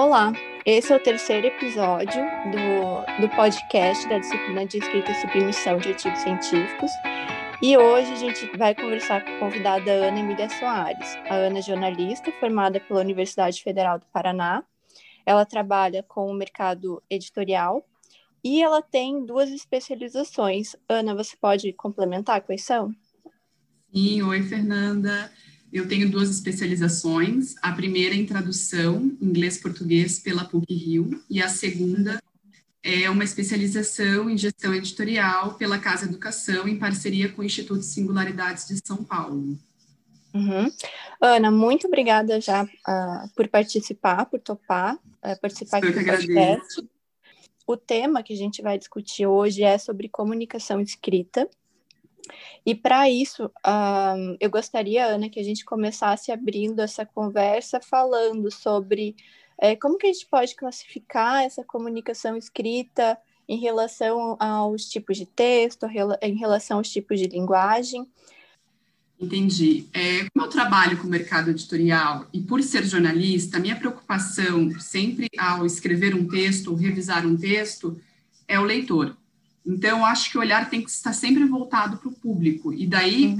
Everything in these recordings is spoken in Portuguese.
Olá, esse é o terceiro episódio do, do podcast da disciplina de escrita e submissão de artigos científicos. E hoje a gente vai conversar com a convidada Ana Emília Soares. A Ana é jornalista, formada pela Universidade Federal do Paraná. Ela trabalha com o mercado editorial e ela tem duas especializações. Ana, você pode complementar quais são? Sim, oi, Fernanda. Eu tenho duas especializações, a primeira em tradução, inglês-português, pela PUC-Rio, e a segunda é uma especialização em gestão editorial pela Casa Educação, em parceria com o Instituto Singularidades de São Paulo. Uhum. Ana, muito obrigada já uh, por participar, por topar uh, participar Eu do podcast. O tema que a gente vai discutir hoje é sobre comunicação escrita. E para isso, eu gostaria, Ana, que a gente começasse abrindo essa conversa falando sobre é, como que a gente pode classificar essa comunicação escrita em relação aos tipos de texto, em relação aos tipos de linguagem. Entendi. É, como eu trabalho com o mercado editorial e por ser jornalista, minha preocupação sempre ao escrever um texto ou revisar um texto é o leitor. Então, eu acho que o olhar tem que estar sempre voltado para o público. E daí,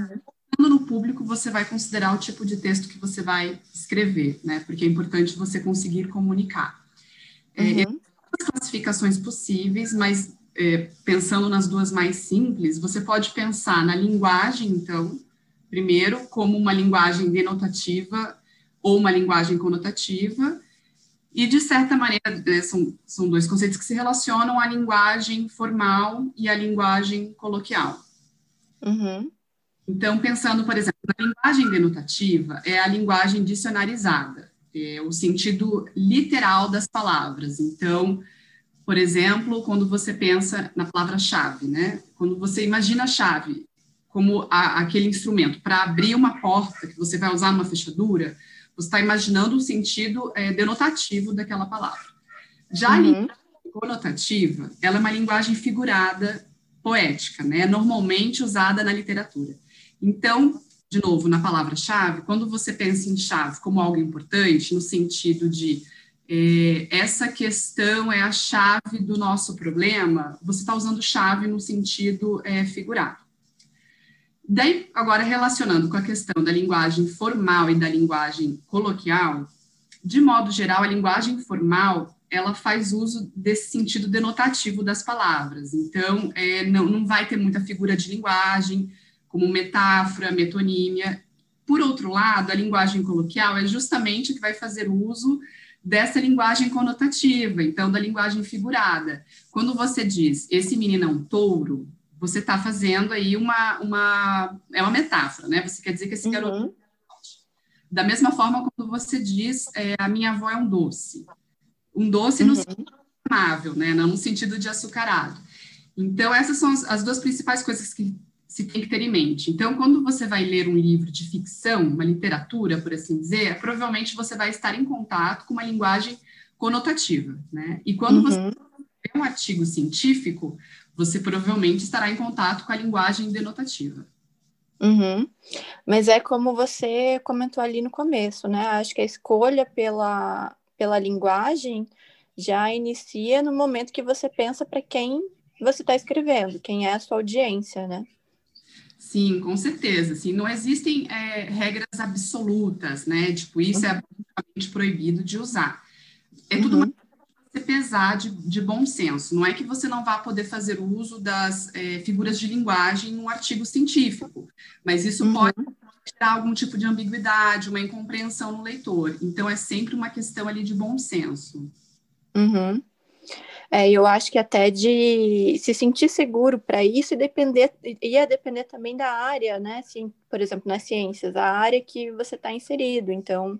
uhum. no público, você vai considerar o tipo de texto que você vai escrever, né? Porque é importante você conseguir comunicar. É, uhum. É, as classificações possíveis, mas é, pensando nas duas mais simples, você pode pensar na linguagem, então, primeiro, como uma linguagem denotativa ou uma linguagem conotativa, e, de certa maneira, né, são, são dois conceitos que se relacionam à linguagem formal e à linguagem coloquial. Uhum. Então, pensando, por exemplo, na linguagem denotativa, é a linguagem dicionarizada, é o sentido literal das palavras. Então, por exemplo, quando você pensa na palavra-chave, né? Quando você imagina a chave como a, aquele instrumento para abrir uma porta que você vai usar numa fechadura, você está imaginando o sentido é, denotativo daquela palavra. Já uhum. a linguagem conotativa, ela é uma linguagem figurada, poética, né? Normalmente usada na literatura. Então, de novo, na palavra-chave, quando você pensa em chave como algo importante, no sentido de é, essa questão é a chave do nosso problema, você está usando chave no sentido é, figurado. Daí, agora, relacionando com a questão da linguagem formal e da linguagem coloquial, de modo geral, a linguagem formal, ela faz uso desse sentido denotativo das palavras. Então, é, não, não vai ter muita figura de linguagem, como metáfora, metonímia. Por outro lado, a linguagem coloquial é justamente que vai fazer uso dessa linguagem conotativa, então, da linguagem figurada. Quando você diz, esse menino é um touro, você está fazendo aí uma, uma. É uma metáfora, né? Você quer dizer que esse uhum. garoto. Da mesma forma, quando você diz é, a minha avó é um doce. Um doce uhum. no sentido amável, né? Não no sentido de açucarado. Então, essas são as, as duas principais coisas que se tem que ter em mente. Então, quando você vai ler um livro de ficção, uma literatura, por assim dizer, provavelmente você vai estar em contato com uma linguagem conotativa, né? E quando uhum. você um artigo científico, você provavelmente estará em contato com a linguagem denotativa. Uhum. Mas é como você comentou ali no começo, né? Acho que a escolha pela, pela linguagem já inicia no momento que você pensa para quem você está escrevendo, quem é a sua audiência, né? Sim, com certeza. Sim, não existem é, regras absolutas, né? Tipo, isso é uhum. é absolutamente proibido de usar. É tudo uhum. Você pesar de, de, bom senso. Não é que você não vá poder fazer uso das é, figuras de linguagem num artigo científico, mas isso uhum. pode gerar algum tipo de ambiguidade, uma incompreensão no leitor. Então, é sempre uma questão ali de bom senso. Uhum. É, eu acho que até de se sentir seguro para isso e depender ia depender também da área, né? Assim, por exemplo, nas ciências, a área que você está inserido. Então,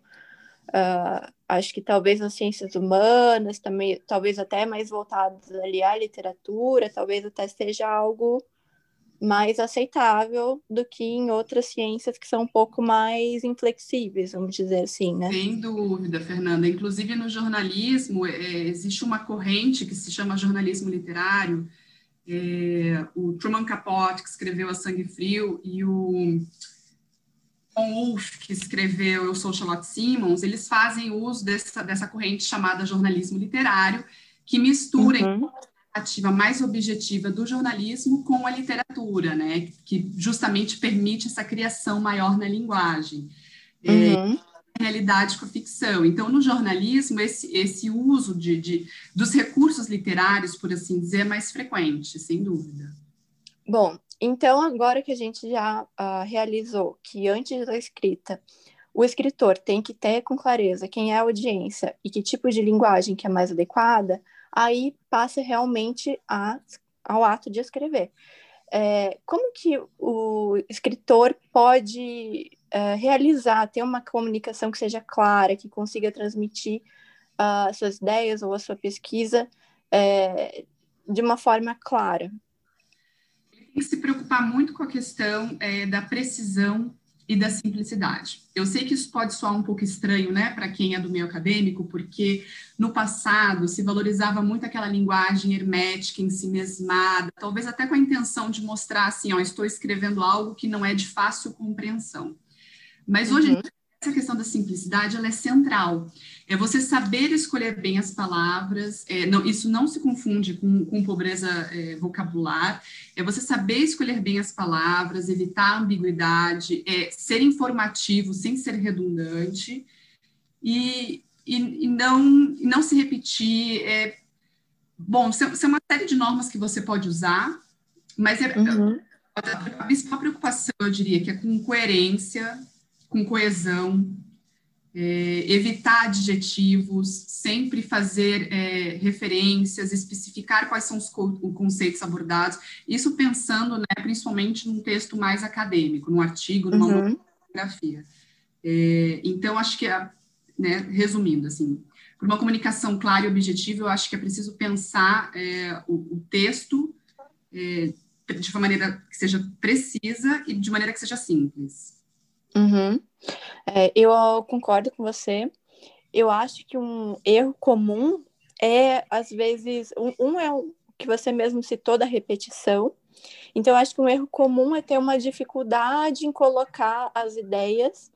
Uh, acho que talvez nas ciências humanas, também, talvez até mais voltadas ali à literatura, talvez até seja algo mais aceitável do que em outras ciências que são um pouco mais inflexíveis, vamos dizer assim, né? Sem dúvida, Fernanda. Inclusive no jornalismo é, existe uma corrente que se chama jornalismo literário. É, o Truman Capote, que escreveu A Sangue Frio, e o John Wolfe, que escreveu Eu Sou Charlotte Simmons, eles fazem uso dessa, dessa corrente chamada jornalismo literário, que mistura uhum. a narrativa mais objetiva do jornalismo com a literatura, né? Que justamente permite essa criação maior na linguagem. É, uhum. É, realidade com a ficção. Então, no jornalismo, esse, esse uso de, de, dos recursos literários, por assim dizer, é mais frequente, sem dúvida. Bom, então agora que a gente já uh, realizou que antes da escrita o escritor tem que ter com clareza quem é a audiência e que tipo de linguagem que é mais adequada, aí passa realmente a, ao ato de escrever. É, como que o escritor pode é, realizar, ter uma comunicação que seja clara, que consiga transmitir uh, suas ideias ou a sua pesquisa é, de uma forma clara? Tem que se preocupar muito com a questão é, da precisão e da simplicidade. Eu sei que isso pode soar um pouco estranho, né, para quem é do meio acadêmico, porque no passado se valorizava muito aquela linguagem hermética, ensimesmada, talvez até com a intenção de mostrar assim, ó, estou escrevendo algo que não é de fácil compreensão. Mas hoje uhum. Essa questão da simplicidade ela é central. É você saber escolher bem as palavras. É, não, isso não se confunde com, com pobreza é, vocabular. É você saber escolher bem as palavras, evitar a ambiguidade, é, ser informativo sem ser redundante e, e, e não, não se repetir. É, bom, são, são uma série de normas que você pode usar, mas é, uhum. a principal preocupação, eu diria, que é com coerência, com coesão, é, evitar adjetivos, sempre fazer é, referências, especificar quais são os conceitos abordados, isso pensando né, principalmente num texto mais acadêmico, num artigo, numa uhum. monografia. É, então, acho que, né, resumindo, assim, para uma comunicação clara e objetiva, eu acho que é preciso pensar é, o, o, texto é, de uma maneira que seja precisa e de maneira que seja simples. Uhum. É, eu concordo com você. Eu acho que um erro comum é, às vezes, um, um é o que você mesmo citou da repetição. Então, eu acho que um erro comum é ter uma dificuldade em colocar as ideias,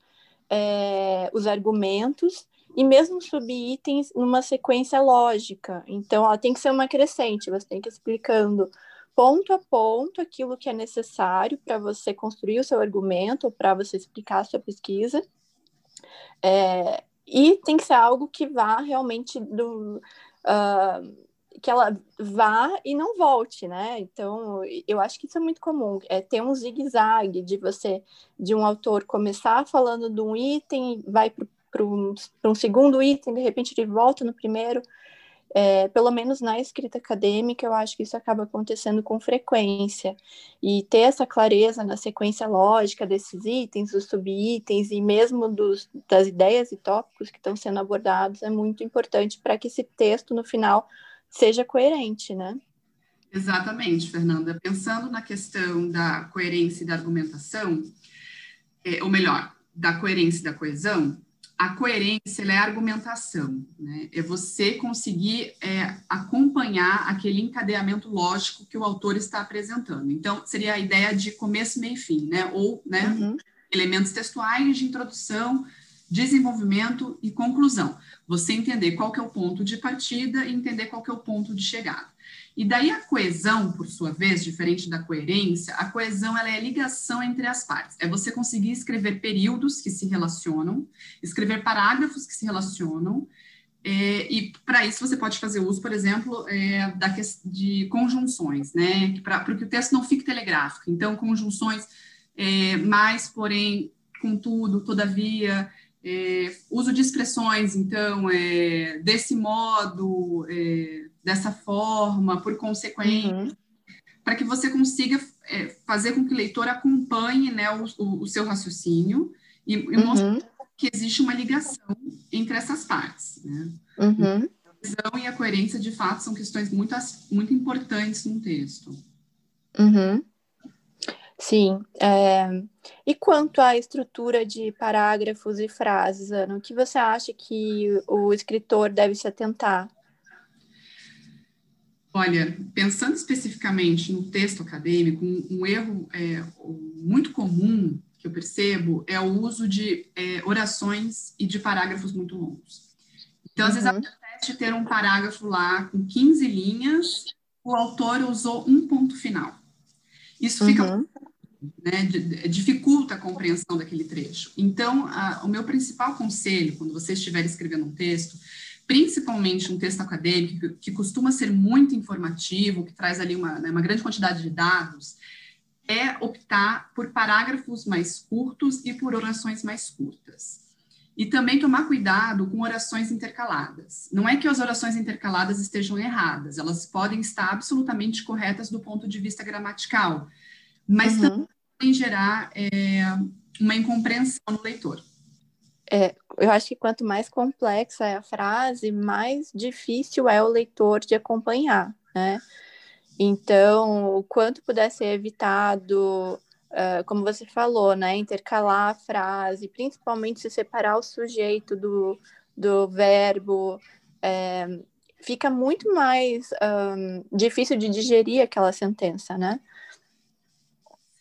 é, os argumentos e mesmo subitens numa sequência lógica. Então, ela tem que ser uma crescente, você tem que ir explicando ponto a ponto aquilo que é necessário para você construir o seu argumento, para você explicar a sua pesquisa. É, e tem que ser algo que vá realmente do. Uh, que ela vá e não volte, né? Então, eu acho que isso é muito comum. É ter um zigue-zague de você, de um autor começar falando de um item, vai para um segundo item, de repente ele volta no primeiro. É, pelo menos na escrita acadêmica, eu acho que isso acaba acontecendo com frequência. E ter essa clareza na sequência lógica desses itens, dos subitens e mesmo dos, das ideias e tópicos que estão sendo abordados é muito importante para que esse texto, no final, seja coerente, né? Exatamente, Fernanda. Pensando na questão da coerência e da argumentação, é, ou melhor, da coerência e da coesão, a coerência é a argumentação, né? É você conseguir é, acompanhar aquele encadeamento lógico que o autor está apresentando. Então, seria a ideia de começo, meio e fim, né? Ou, né, uhum. elementos textuais de introdução, desenvolvimento e conclusão. Você entender qual que é o ponto de partida e entender qual que é o ponto de chegada. E daí a coesão, por sua vez, diferente da coerência, a coesão ela é a ligação entre as partes. É você conseguir escrever períodos que se relacionam, escrever parágrafos que se relacionam, é, e para isso você pode fazer uso, por exemplo, é, da de conjunções, né? Para que o texto não fique telegráfico. Então, conjunções é, mais, porém, contudo, todavia, é, uso de expressões, então, é, desse modo, é, dessa forma, por consequência, uhum. para que você consiga é, fazer com que o leitor acompanhe né, o, o, o seu raciocínio e, e uhum. mostre que existe uma ligação entre essas partes. Né? Uhum. A visão e a coerência, de fato, são questões muito, muito importantes num texto. Uhum. Sim. É... E quanto à estrutura de parágrafos e frases, Ana, o que você acha que o escritor deve se atentar Olha, pensando especificamente no texto acadêmico, um, um erro é, muito comum que eu percebo é o uso de é, orações e de parágrafos muito longos. Então, às uhum. vezes, acontece ter um parágrafo lá com 15 linhas, o autor usou um ponto final. Isso fica uhum. né, dificulta a compreensão daquele trecho. Então, a, o meu principal conselho, quando você estiver escrevendo um texto, principalmente um texto acadêmico, que, que costuma ser muito informativo, que traz ali uma, né, uma grande quantidade de dados, é optar por parágrafos mais curtos e por orações mais curtas. E também tomar cuidado com orações intercaladas. Não é que as orações intercaladas estejam erradas, elas podem estar absolutamente corretas do ponto de vista gramatical, mas uhum. também podem gerar é, uma incompreensão no leitor. É, eu acho que quanto mais complexa é a frase, mais difícil é o leitor de acompanhar, né? Então, o quanto puder ser evitado, uh, como você falou, né? Intercalar a frase, principalmente se separar o sujeito do, do verbo, é, fica muito mais um, difícil de digerir aquela sentença, né?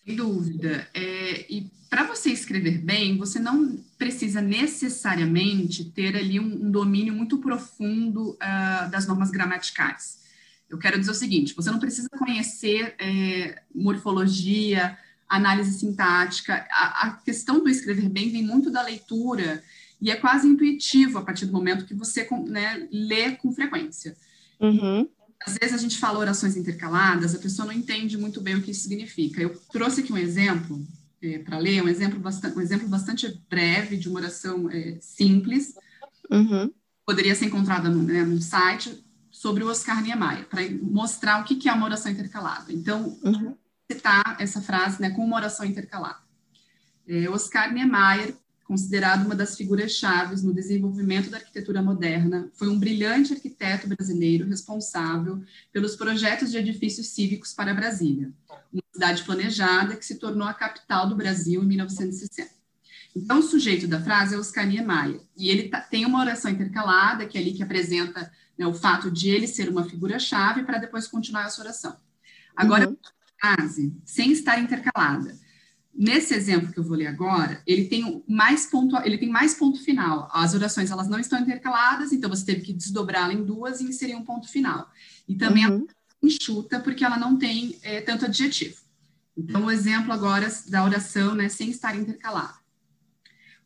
Sem dúvida. É, e para você escrever bem, você não precisa necessariamente ter ali um, um domínio muito profundo uh, das normas gramaticais. Eu quero dizer o seguinte: você não precisa conhecer é, morfologia, análise sintática. A, a, questão do escrever bem vem muito da leitura e é quase intuitivo a partir do momento que você né, lê com frequência. Uhum. Às vezes a gente fala orações intercaladas, a pessoa não entende muito bem o que isso significa. Eu trouxe aqui um exemplo é, para ler, um exemplo, bastante, um exemplo bastante breve de uma oração é, simples. Uhum. Poderia ser encontrada no, né, no site sobre o Oscar Niemeyer, para mostrar o que, que é uma oração intercalada. Então, uhum. citar essa frase né, com uma oração intercalada. É, Oscar Niemeyer considerado uma das figuras chaves no desenvolvimento da arquitetura moderna, foi um brilhante arquiteto brasileiro responsável pelos projetos de edifícios cívicos para Brasília, uma cidade planejada que se tornou a capital do Brasil em 1960. Então, o sujeito da frase é Oscar Niemeyer, e ele tá, tem uma oração intercalada, que é ali que apresenta né, o fato de ele ser uma figura-chave, para depois continuar essa oração. Agora, uhum. a frase, sem estar intercalada, Nesse exemplo que eu vou ler agora, ele tem mais ponto, ele tem mais ponto final. As orações elas não estão intercaladas, então você teve que desdobrá-la em duas e inserir um ponto final. E também uhum. ela enxuta porque ela não tem é, tanto adjetivo. Então o exemplo agora da oração, né, sem estar intercalada.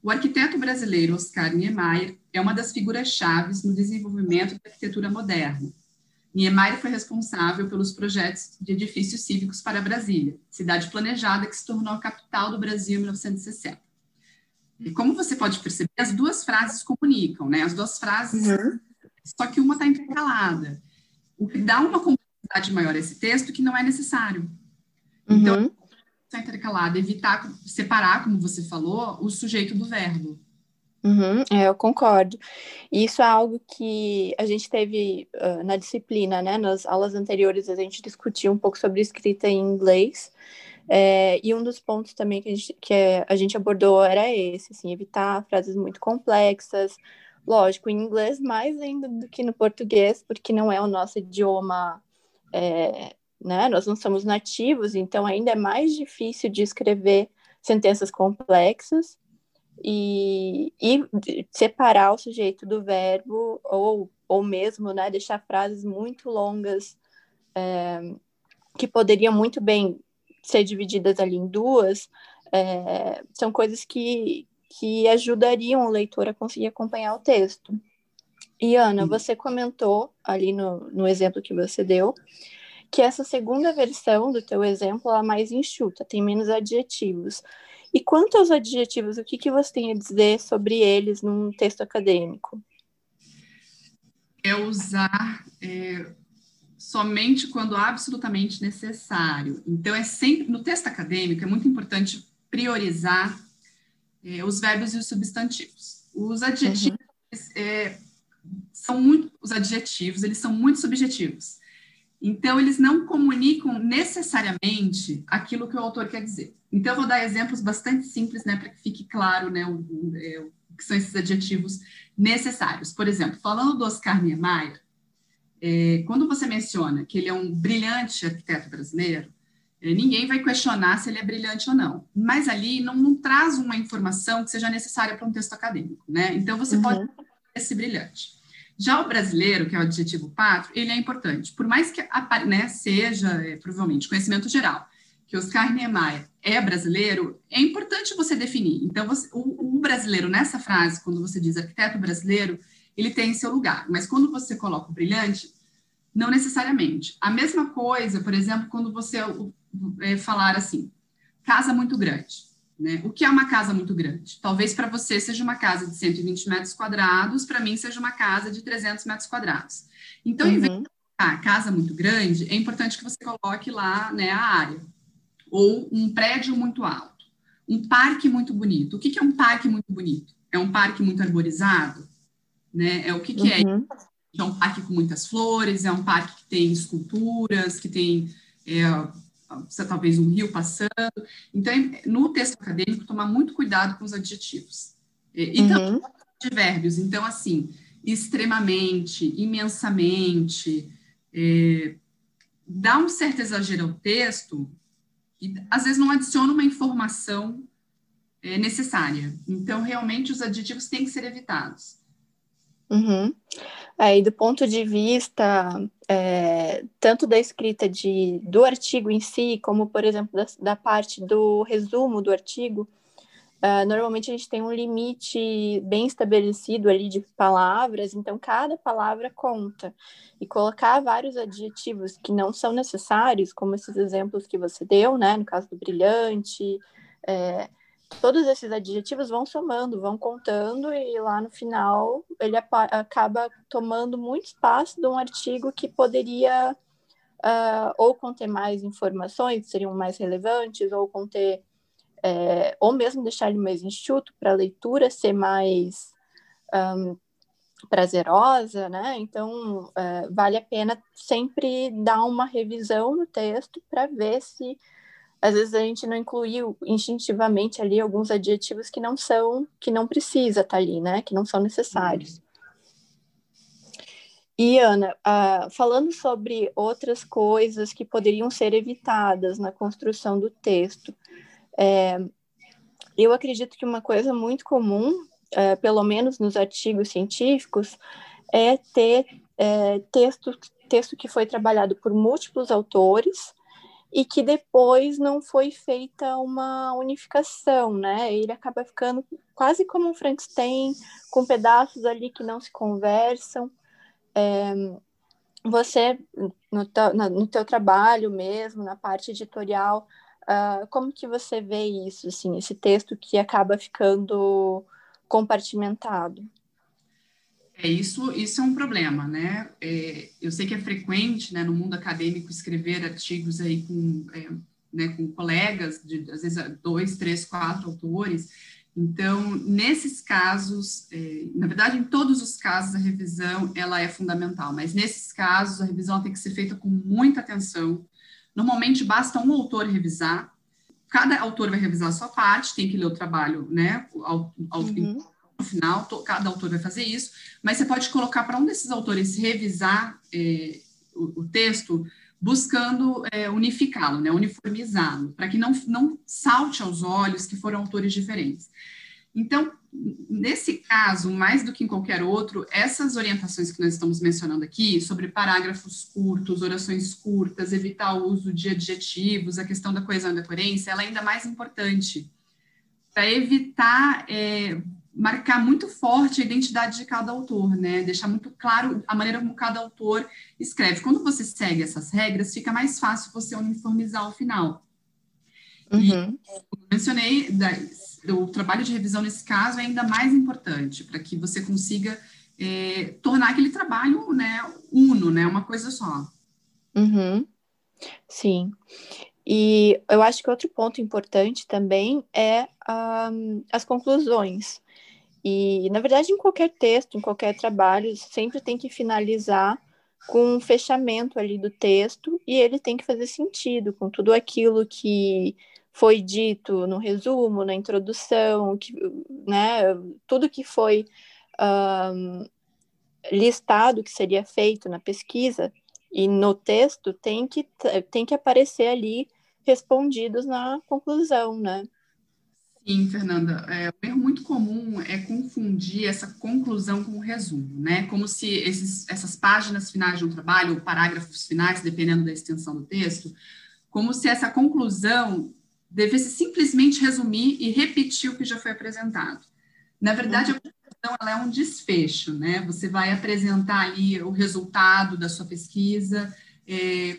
O arquiteto brasileiro Oscar Niemeyer é uma das figuras chaves no desenvolvimento da arquitetura moderna Niemeyer foi responsável pelos projetos de edifícios cívicos para Brasília, cidade planejada que se tornou a capital do Brasil em 1960. E como você pode perceber, as duas frases comunicam, né? As duas frases, uhum. só que uma está intercalada. O que dá uma complexidade maior a esse texto que não é necessário. Então, uhum. está intercalada, evitar separar, como você falou, o sujeito do verbo. Uhum, é, eu concordo. Isso é algo que a gente teve uh, na disciplina, né? Nas aulas anteriores a gente discutiu um pouco sobre escrita em inglês. É, e um dos pontos também que a gente, que a gente abordou era esse, assim, evitar frases muito complexas. Lógico, em inglês mais ainda do que no português, porque não é o nosso idioma, é, né? Nós não somos nativos, então ainda é mais difícil de escrever sentenças complexas e, e separar o sujeito do verbo, ou, ou mesmo né, deixar frases muito longas, é, que poderiam muito bem ser divididas ali em duas, é, são coisas que, que ajudariam o leitor a conseguir acompanhar o texto. E, Ana, você comentou ali no, no exemplo que você deu, que essa segunda versão do teu exemplo é mais enxuta, tem menos adjetivos. E quanto aos adjetivos, o que, que você tem a dizer sobre eles num texto acadêmico? É usar é, somente quando absolutamente necessário. Então, é sempre, no texto acadêmico, é muito importante priorizar é, os verbos e os substantivos. Os adjetivos uhum. é, são muito, os adjetivos, eles são muito subjetivos. Então, eles não comunicam necessariamente aquilo que o autor quer dizer. Então, eu vou dar exemplos bastante simples, né, para que fique claro, né, o, o, é, o, que são esses adjetivos necessários. Por exemplo, falando do Oscar Niemeyer, é, quando você menciona que ele é um brilhante arquiteto brasileiro, É, ninguém vai questionar se ele é brilhante ou não. Mas ali não, não traz uma informação que seja necessária para um texto acadêmico, né? Então você uhum. pode esse brilhante. Já o brasileiro, que é o adjetivo pátrio, ele é importante. Por mais que né, seja, é, provavelmente, conhecimento geral, que Oscar Niemeyer é brasileiro, é importante você definir. Então, você, o, o, brasileiro, nessa frase, quando você diz arquiteto brasileiro, ele tem seu lugar. Mas quando você coloca o brilhante, não necessariamente. A mesma coisa, por exemplo, quando você é, falar assim, casa muito grande. Né? O que é uma casa muito grande? Talvez para você seja uma casa de 120 metros quadrados, para mim seja uma casa de 300 metros quadrados. Então, uhum. em vez de colocar casa muito grande, é importante que você coloque lá né, a área. Ou um prédio muito alto. Um parque muito bonito. O que, que é um parque muito bonito? É um parque muito arborizado? Né? É o que, que é? uhum. é? É um parque com muitas flores, é um parque que tem esculturas, que tem é, talvez um rio passando. Então, no texto acadêmico, tomar muito cuidado com os adjetivos. E, uhum. também de verbos. Então, assim, extremamente, imensamente, é, dá um certo exagero ao texto e, às vezes, não adiciona uma informação é, necessária. Então, realmente, os adjetivos têm que ser evitados. Uhum. Aí, do ponto de vista é, tanto da escrita de, do artigo em si, como, por exemplo, da, da parte do resumo do artigo, uh, normalmente a gente tem um limite bem estabelecido ali de palavras, então cada palavra conta. E colocar vários adjetivos que não são necessários, como esses exemplos que você deu, né, no caso do brilhante, é, todos esses adjetivos vão somando, vão contando, e lá no final ele acaba tomando muito espaço de um artigo que poderia uh, ou conter mais informações, que seriam mais relevantes, ou conter, é, ou mesmo deixar ele mais enxuto para a leitura ser mais um, prazerosa, né? Então, uh, vale a pena sempre dar uma revisão no texto para ver se às vezes a gente não incluiu instintivamente ali alguns adjetivos que não são, que não precisa estar tá ali, né? Que não são necessários. E, Ana, uh, falando sobre outras coisas que poderiam ser evitadas na construção do texto, é, eu acredito que uma coisa muito comum, é, pelo menos nos artigos científicos, é ter é, texto, texto que foi trabalhado por múltiplos autores e que depois não foi feita uma unificação, né? Ele acaba ficando quase como um Frankenstein, com pedaços ali que não se conversam. É, você, no, teu, no teu trabalho mesmo, na parte editorial, uh, como que você vê isso, assim, esse texto que acaba ficando compartimentado? É, isso, isso é um problema, né? É, eu sei que é frequente, né, no mundo acadêmico, escrever artigos aí com, é, né, com colegas, de, às vezes dois, três, quatro autores. Então, nesses casos, é, na verdade, em todos os casos, a revisão, ela é fundamental, mas nesses casos, a revisão tem que ser feita com muita atenção. Normalmente, basta um autor revisar, cada autor vai revisar a sua parte, tem que ler o trabalho, né, ao, ao, uhum no final, cada autor vai fazer isso, mas você pode colocar para um desses autores revisar é, o, o, texto, buscando é, unificá-lo, né, uniformizá-lo, para que não, não salte aos olhos que foram autores diferentes. Então, nesse caso, mais do que em qualquer outro, essas orientações que nós estamos mencionando aqui, sobre parágrafos curtos, orações curtas, evitar o uso de adjetivos, a questão da coesão e da coerência, ela é ainda mais importante para evitar é, marcar muito forte a identidade de cada autor, né? Deixar muito claro a maneira como cada autor escreve. Quando você segue essas regras, fica mais fácil você uniformizar ao final. Uhum. E, como mencionei, o trabalho de revisão nesse caso é ainda mais importante para que você consiga é, tornar aquele trabalho, né, uno, né, uma coisa só. Uhum. Sim. E eu acho que outro ponto importante também é um, as conclusões. E, na verdade, em qualquer texto, em qualquer trabalho, sempre tem que finalizar com um fechamento ali do texto e ele tem que fazer sentido com tudo aquilo que foi dito no resumo, na introdução, que, né, tudo que foi um, listado que seria feito na pesquisa e no texto tem que, tem que aparecer ali respondidos na conclusão, né? Sim, Fernanda. É, erro muito comum é confundir essa conclusão com o resumo, né? Como se esses, essas páginas finais de um trabalho, ou parágrafos finais, dependendo da extensão do texto, como se essa conclusão devesse simplesmente resumir e repetir o que já foi apresentado. Na verdade, a conclusão ela é um desfecho, né? Você vai apresentar ali o resultado da sua pesquisa, é,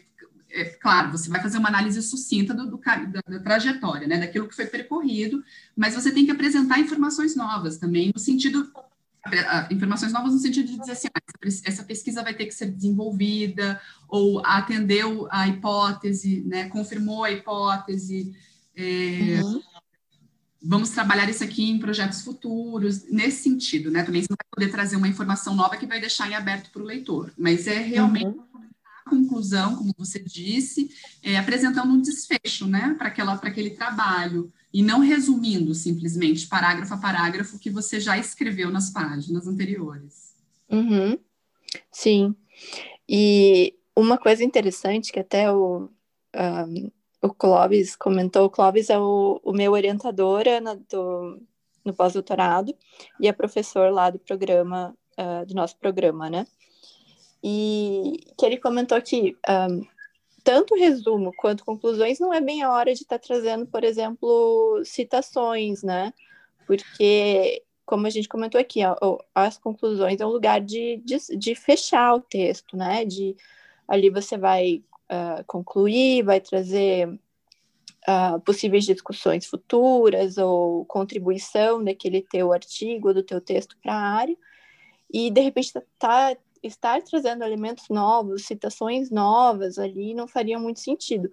é, claro, você vai fazer uma análise sucinta do, do da, da, trajetória, né, daquilo que foi percorrido, mas você tem que apresentar informações novas também, no sentido, informações novas no sentido de dizer assim, ah, essa pesquisa vai ter que ser desenvolvida, ou atendeu a hipótese, né, confirmou a hipótese, é, uhum. vamos trabalhar isso aqui em projetos futuros, nesse sentido, né, também você vai poder trazer uma informação nova que vai deixar em aberto para o leitor, mas é realmente uhum conclusão, como você disse, é, apresentando um desfecho, né, para aquele trabalho, e não resumindo simplesmente parágrafo a parágrafo que você já escreveu nas páginas anteriores. Uhum. Sim. E uma coisa interessante que até o, um, o Clóvis comentou, o Clóvis é o, o meu orientador na, do, no pós-doutorado e é professor lá do programa, uh, do nosso programa, né? E que ele comentou que um, tanto resumo quanto conclusões não é bem a hora de estar tá trazendo, por exemplo, citações, né? Porque, como a gente comentou aqui, ó, as conclusões é um lugar de, de, de, fechar o texto, né? De ali você vai uh, concluir, vai trazer uh, possíveis discussões futuras ou contribuição daquele teu artigo, do teu texto para a área, e de repente está tá estar trazendo elementos novos, citações novas ali não faria muito sentido.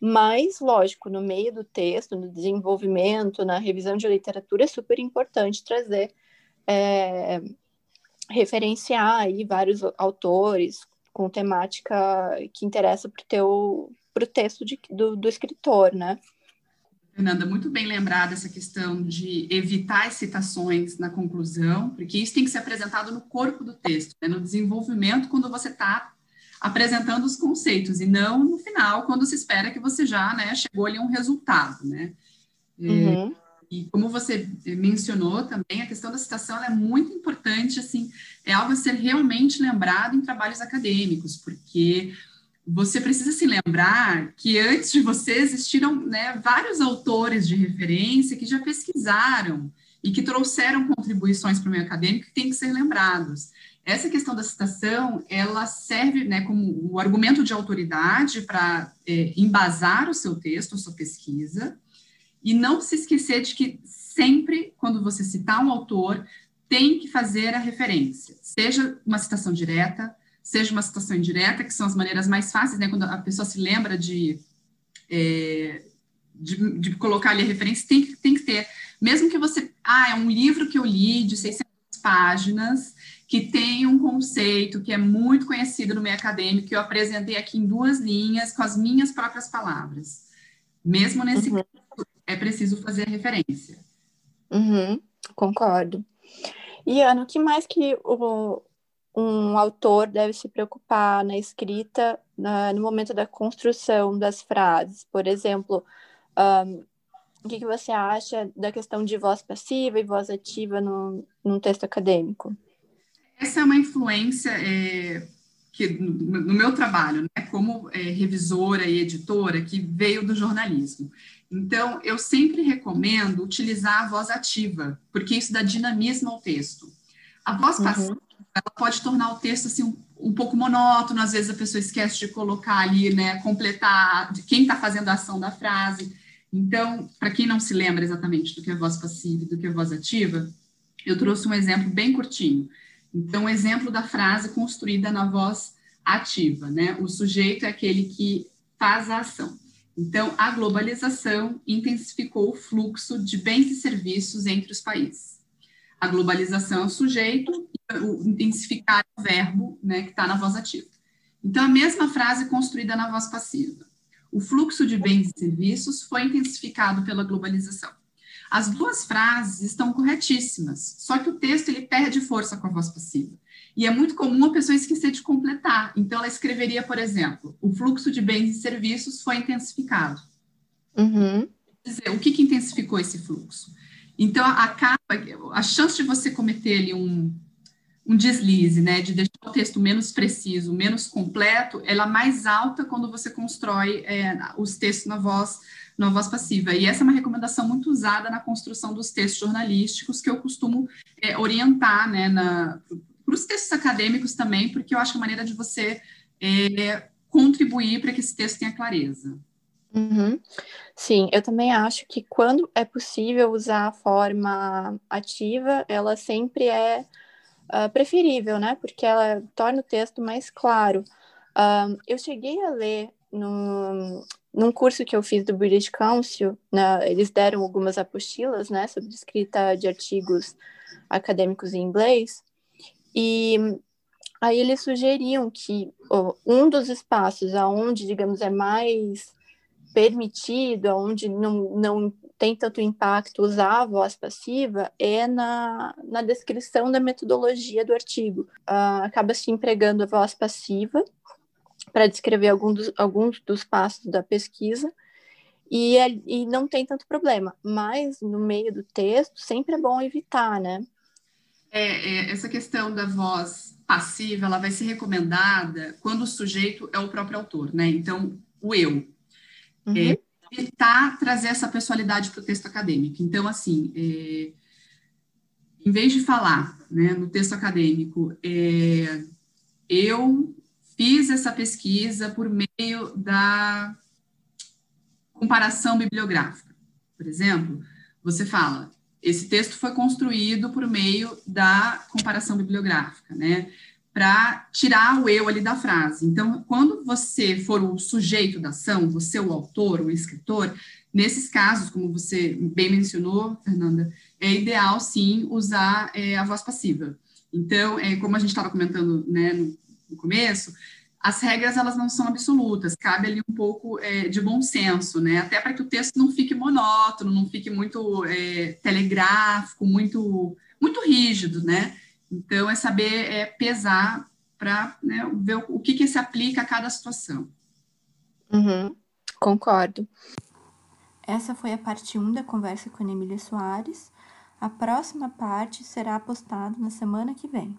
Mas, lógico, no meio do texto, no desenvolvimento, na revisão de literatura, é super importante trazer, é, referenciar aí vários autores com temática que interessa para o texto de, do, do escritor, né? Fernanda, muito bem lembrada essa questão de evitar as citações na conclusão, porque isso tem que ser apresentado no corpo do texto, né, no desenvolvimento, quando você está apresentando os conceitos, e não no final, quando se espera que você já né, chegou ali a um resultado. Né? É, uhum. E como você mencionou também, a questão da citação é muito importante, assim, é algo a ser realmente lembrado em trabalhos acadêmicos, porque você precisa se lembrar que antes de você existiram né, vários autores de referência que já pesquisaram e que trouxeram contribuições para o meio acadêmico que têm que ser lembrados. Essa questão da citação, ela serve né, como o argumento de autoridade para é, embasar o seu texto, a sua pesquisa, e não se esquecer de que sempre, quando você citar um autor, tem que fazer a referência, seja uma citação direta, seja uma citação indireta, que são as maneiras mais fáceis, né, quando a pessoa se lembra de, é, de, de, colocar ali a referência, tem que, tem que ter, mesmo que você, ah, é um livro que eu li de 600 páginas, que tem um conceito que é muito conhecido no meio acadêmico, que eu apresentei aqui em duas linhas, com as minhas próprias palavras. Mesmo nesse uhum. caso, é preciso fazer referência. Uhum, concordo. E, Ana, o que mais que o, um autor deve se preocupar na escrita na, no momento da construção das frases. Por exemplo, um, o que, que, você acha da questão de voz passiva e voz ativa no, num texto acadêmico? Essa é uma influência é, que no, no, meu trabalho, né, como é, revisora e editora, que veio do jornalismo. Então, eu sempre recomendo utilizar a voz ativa, porque isso dá dinamismo ao texto. A voz uhum. Ela pode tornar o texto assim um, um, pouco monótono, às vezes a pessoa esquece de colocar ali, né, completar de quem está fazendo a ação da frase. Então, para quem não se lembra exatamente do que é voz passiva e do que é voz ativa, eu trouxe um exemplo bem curtinho. Então, um exemplo da frase construída na voz ativa, né? O sujeito é aquele que faz a ação. Então, a globalização intensificou o fluxo de bens e serviços entre os países. A globalização é o sujeito o intensificar o verbo né, que está na voz ativa. Então, a mesma frase construída na voz passiva. O fluxo de bens e serviços foi intensificado pela globalização. As duas frases estão corretíssimas, só que o texto ele perde força com a voz passiva. E é muito comum a pessoa esquecer de completar. Então, ela escreveria, por exemplo, o fluxo de bens e serviços foi intensificado. Uhum. Dizer, o que, que intensificou esse fluxo? Então, acaba, a chance de você cometer ali um, um deslize, né, de deixar o texto menos preciso, menos completo, ela é mais alta quando você constrói é, os textos na voz, na voz passiva. E essa é uma recomendação muito usada na construção dos textos jornalísticos, que eu costumo é, orientar, né, para os textos acadêmicos também, porque eu acho é a maneira de você é, contribuir para que esse texto tenha clareza. Uhum. Sim, eu também acho que quando é possível usar a forma ativa, ela sempre é uh, preferível, né? Porque ela torna o texto mais claro. Uh, eu cheguei a ler no, num curso que eu fiz do British Council, né, eles deram algumas apostilas, né, sobre escrita de artigos acadêmicos em inglês, e aí eles sugeriam que oh, um dos espaços aonde, digamos, é mais permitido, onde não, não tem tanto impacto usar a voz passiva, é na, na descrição da metodologia do artigo. Uh, acaba se empregando a voz passiva para descrever algum dos, alguns dos passos da pesquisa, e, é, e não tem tanto problema. Mas no meio do texto, sempre é bom evitar, né? É, é, essa questão da voz passiva, ela vai ser recomendada quando o sujeito é o próprio autor, né? Então, o eu. Uhum. É, evitar trazer essa personalidade para o texto acadêmico. Então, assim, é, em vez de falar né, no texto acadêmico, é, eu fiz essa pesquisa por meio da comparação bibliográfica. Por exemplo, você fala, esse texto foi construído por meio da comparação bibliográfica, né? Para tirar o eu ali da frase. Então, quando você for o sujeito da ação, você o autor, o escritor, nesses casos, como você bem mencionou, Fernanda, é ideal sim usar é, a voz passiva. Então, é, como a gente estava comentando né, no, no começo, as regras elas não são absolutas, cabe ali um pouco é, de bom senso, né? Até para que o texto não fique monótono, não fique muito é, telegráfico, muito, muito rígido, né? Então, é saber é, pesar para né, ver o, o que, que se aplica a cada situação. Uhum, concordo. Essa foi a parte 1 da conversa com a Emília Soares. A próxima parte será postada na semana que vem.